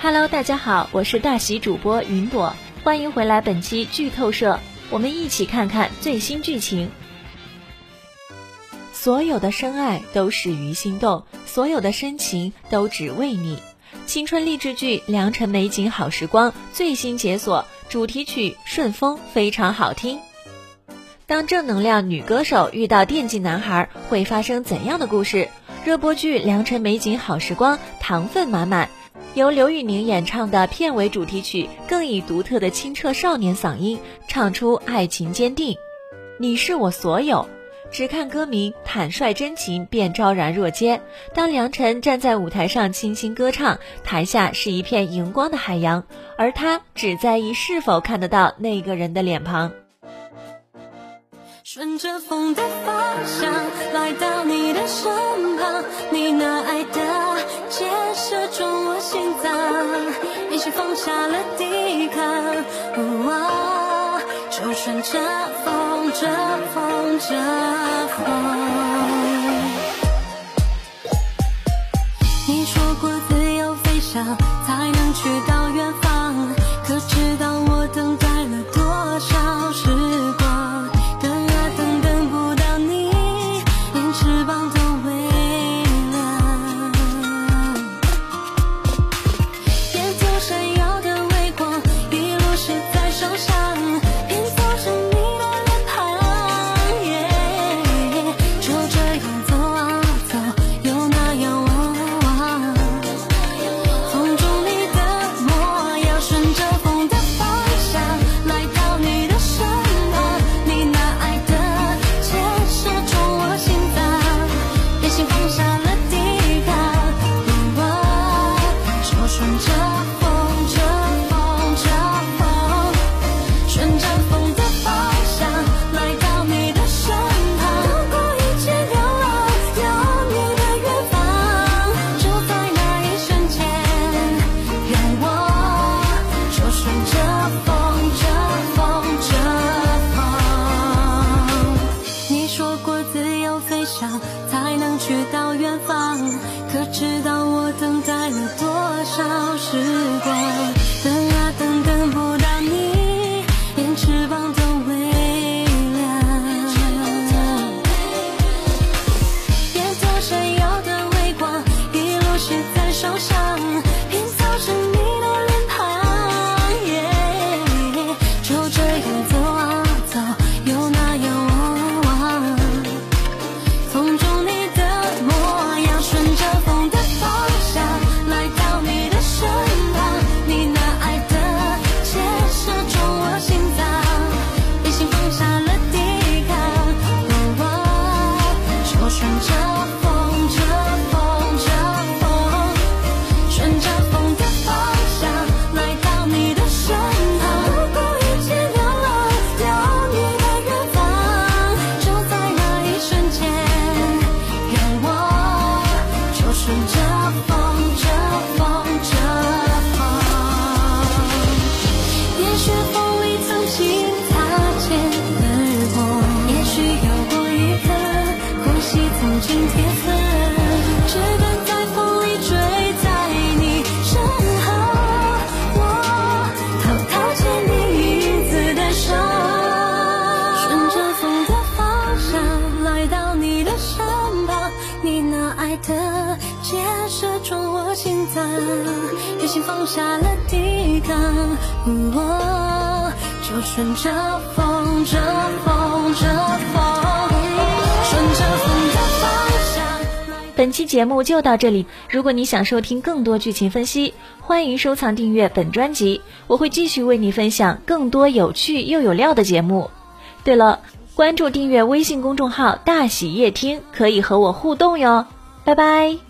Hello，大家好，我是大喜主播云朵，欢迎回来本期剧透社，我们一起看看最新剧情。所有的深爱都始于心动，所有的深情都只为你。青春励志剧《良辰美景好时光》最新解锁，主题曲《顺风》非常好听。当正能量女歌手遇到电竞男孩，会发生怎样的故事？热播剧《良辰美景好时光》糖分满满。由刘宇宁演唱的片尾主题曲，更以独特的清澈少年嗓音唱出爱情坚定。你是我所有，只看歌名，坦率真情便昭然若揭。当梁晨站在舞台上轻轻歌唱，台下是一片荧光的海洋，而他只在意是否看得到那个人的脸庞。顺着风的方向，来到你的身旁，你那爱的一起放下了抵抗，就顺着风，着风，着风。你说过自由飞翔，才能去到远方，可知道我等待说过自由飞翔才能去到远方。可知道我等待了多少时光？紧贴着，只敢在风里追在你身后，我偷偷牵你影子的手。顺着风的方向来到你的身旁，你那爱的箭射中我心脏，甘心放下了抵抗，我就顺着风，这风，这风。本期节目就到这里，如果你想收听更多剧情分析，欢迎收藏订阅本专辑，我会继续为你分享更多有趣又有料的节目。对了，关注订阅微信公众号“大喜夜听”，可以和我互动哟。拜拜。